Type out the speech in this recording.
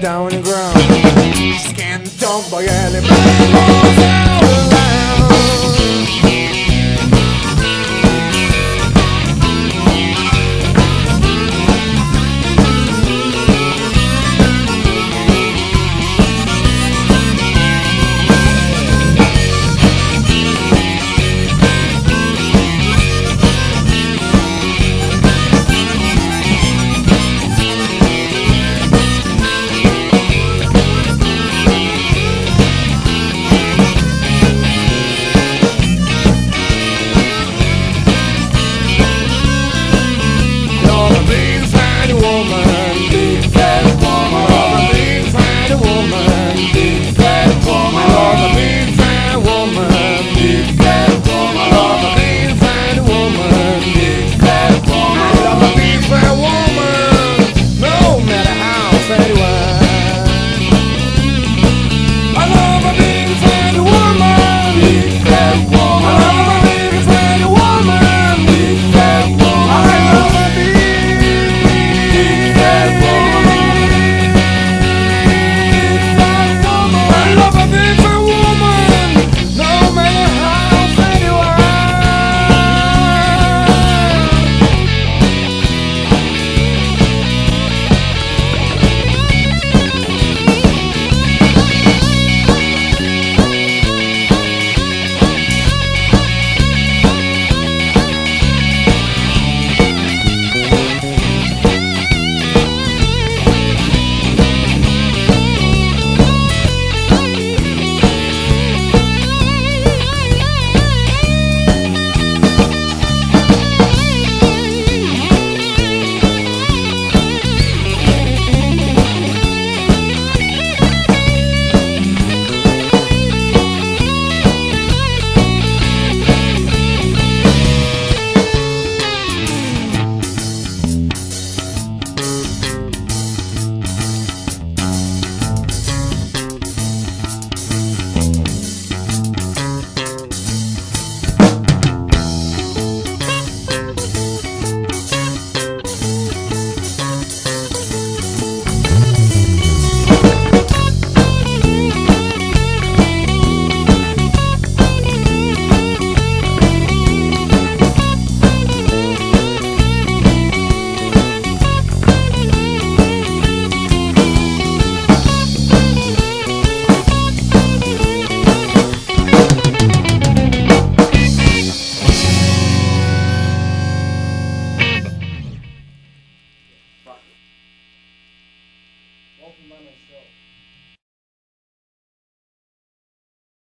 down the ground. She can't talk